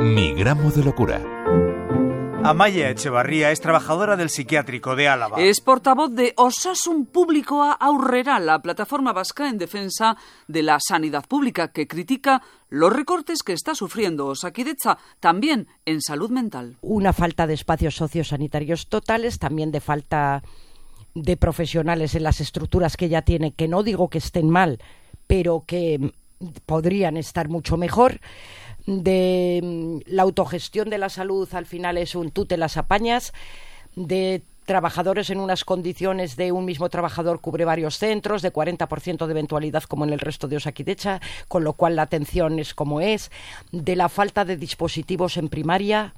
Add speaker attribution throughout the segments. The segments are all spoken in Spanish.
Speaker 1: Mi gramo de locura.
Speaker 2: Amaya Echevarría es trabajadora del psiquiátrico de Álava.
Speaker 3: Es portavoz de Osasun Público a Aurrera, la plataforma vasca en defensa de la sanidad pública que critica los recortes que está sufriendo Osakidecha también en salud mental.
Speaker 4: Una falta de espacios sociosanitarios totales, también de falta de profesionales en las estructuras que ya tiene, que no digo que estén mal, pero que podrían estar mucho mejor de mm, la autogestión de la salud al final es un tú te las apañas de trabajadores en unas condiciones de un mismo trabajador cubre varios centros, de 40% de eventualidad como en el resto de Osakidecha, con lo cual la atención es como es, de la falta de dispositivos en primaria,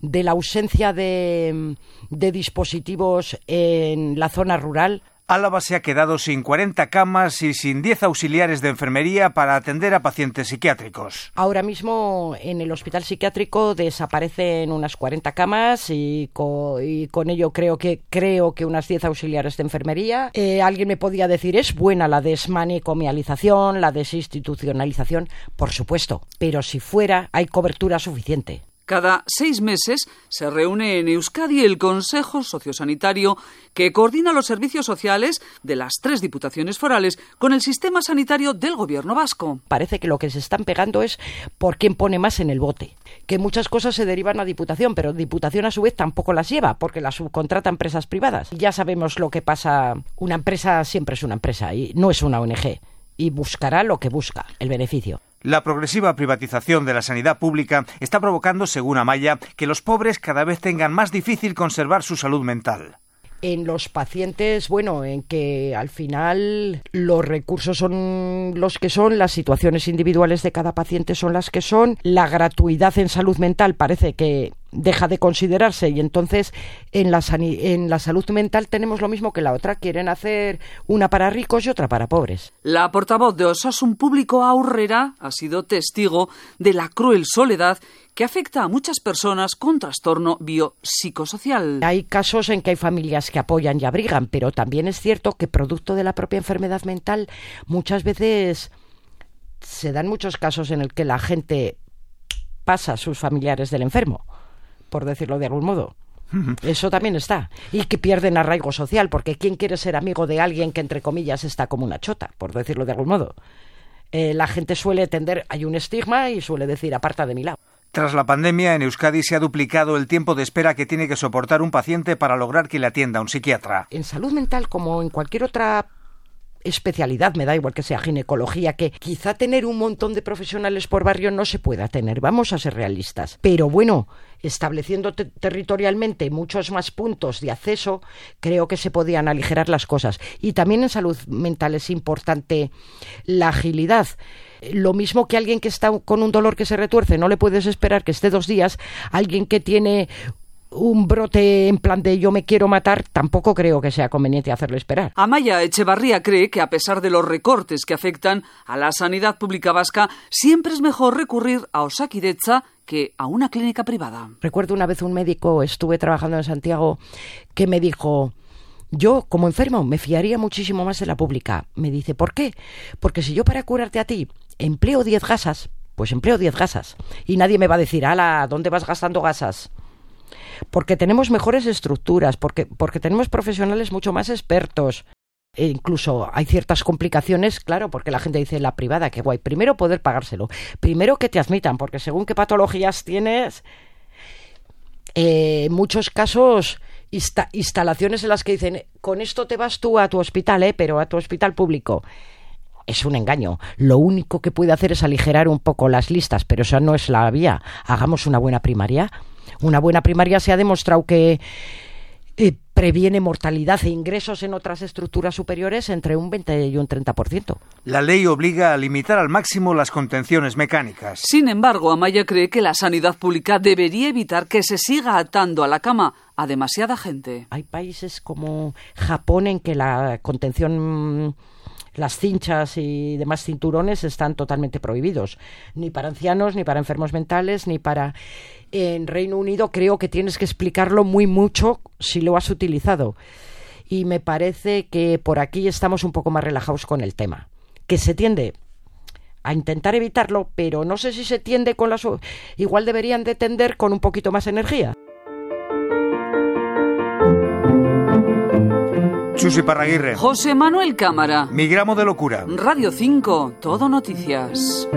Speaker 4: de la ausencia de, de dispositivos en la zona rural.
Speaker 2: Álava se ha quedado sin 40 camas y sin 10 auxiliares de enfermería para atender a pacientes psiquiátricos.
Speaker 4: Ahora mismo en el hospital psiquiátrico desaparecen unas 40 camas y, co y con ello creo que creo que unas 10 auxiliares de enfermería. Eh, alguien me podía decir es buena la desmanicomialización, la desinstitucionalización, por supuesto, pero si fuera hay cobertura suficiente.
Speaker 3: Cada seis meses se reúne en Euskadi el Consejo Sociosanitario que coordina los servicios sociales de las tres diputaciones forales con el sistema sanitario del gobierno vasco.
Speaker 4: Parece que lo que se están pegando es por quién pone más en el bote. Que muchas cosas se derivan a diputación, pero diputación a su vez tampoco las lleva porque las subcontrata empresas privadas. Ya sabemos lo que pasa. Una empresa siempre es una empresa y no es una ONG y buscará lo que busca, el beneficio.
Speaker 2: La progresiva privatización de la sanidad pública está provocando, según Amaya, que los pobres cada vez tengan más difícil conservar su salud mental.
Speaker 4: En los pacientes, bueno, en que al final los recursos son los que son, las situaciones individuales de cada paciente son las que son, la gratuidad en salud mental parece que deja de considerarse y entonces en la, en la salud mental tenemos lo mismo que la otra, quieren hacer una para ricos y otra para pobres.
Speaker 3: La portavoz de Osasun Público Aurrera ha sido testigo de la cruel soledad que afecta a muchas personas con trastorno biopsicosocial.
Speaker 4: Hay casos en que hay familias que apoyan y abrigan, pero también es cierto que producto de la propia enfermedad mental muchas veces se dan muchos casos en el que la gente pasa a sus familiares del enfermo por decirlo de algún modo. Eso también está. Y que pierden arraigo social, porque ¿quién quiere ser amigo de alguien que, entre comillas, está como una chota, por decirlo de algún modo? Eh, la gente suele tender, hay un estigma y suele decir, aparta de mi lado.
Speaker 2: Tras la pandemia, en Euskadi se ha duplicado el tiempo de espera que tiene que soportar un paciente para lograr que le atienda un psiquiatra.
Speaker 4: En salud mental, como en cualquier otra especialidad, me da igual que sea ginecología, que quizá tener un montón de profesionales por barrio no se pueda tener, vamos a ser realistas. Pero bueno, estableciendo territorialmente muchos más puntos de acceso, creo que se podían aligerar las cosas. Y también en salud mental es importante la agilidad. Lo mismo que alguien que está con un dolor que se retuerce, no le puedes esperar que esté dos días. Alguien que tiene un brote en plan de yo me quiero matar, tampoco creo que sea conveniente hacerle esperar.
Speaker 3: Amaya Echevarría cree que a pesar de los recortes que afectan a la sanidad pública vasca, siempre es mejor recurrir a Osakidecha que a una clínica privada.
Speaker 4: Recuerdo una vez un médico, estuve trabajando en Santiago, que me dijo, yo, como enfermo, me fiaría muchísimo más de la pública. Me dice, ¿por qué? Porque si yo para curarte a ti empleo 10 gasas, pues empleo 10 gasas. Y nadie me va a decir, ala, ¿dónde vas gastando gasas? Porque tenemos mejores estructuras, porque, porque tenemos profesionales mucho más expertos. E incluso hay ciertas complicaciones, claro, porque la gente dice la privada, que guay. Primero poder pagárselo. Primero que te admitan, porque según qué patologías tienes, eh, muchos casos instalaciones en las que dicen con esto te vas tú a tu hospital, eh, pero a tu hospital público. Es un engaño. Lo único que puede hacer es aligerar un poco las listas, pero esa no es la vía. Hagamos una buena primaria una buena primaria se ha demostrado que eh, previene mortalidad e ingresos en otras estructuras superiores entre un 20 y un 30%.
Speaker 2: La ley obliga a limitar al máximo las contenciones mecánicas.
Speaker 3: Sin embargo, Amaya cree que la sanidad pública debería evitar que se siga atando a la cama a demasiada gente.
Speaker 4: Hay países como Japón en que la contención las cinchas y demás cinturones están totalmente prohibidos, ni para ancianos, ni para enfermos mentales, ni para... En Reino Unido creo que tienes que explicarlo muy mucho si lo has utilizado. Y me parece que por aquí estamos un poco más relajados con el tema. Que se tiende a intentar evitarlo, pero no sé si se tiende con las... Igual deberían de tender con un poquito más energía.
Speaker 2: Chusi Parraguirre.
Speaker 3: José Manuel Cámara.
Speaker 2: Mi gramo de locura.
Speaker 3: Radio 5, Todo Noticias.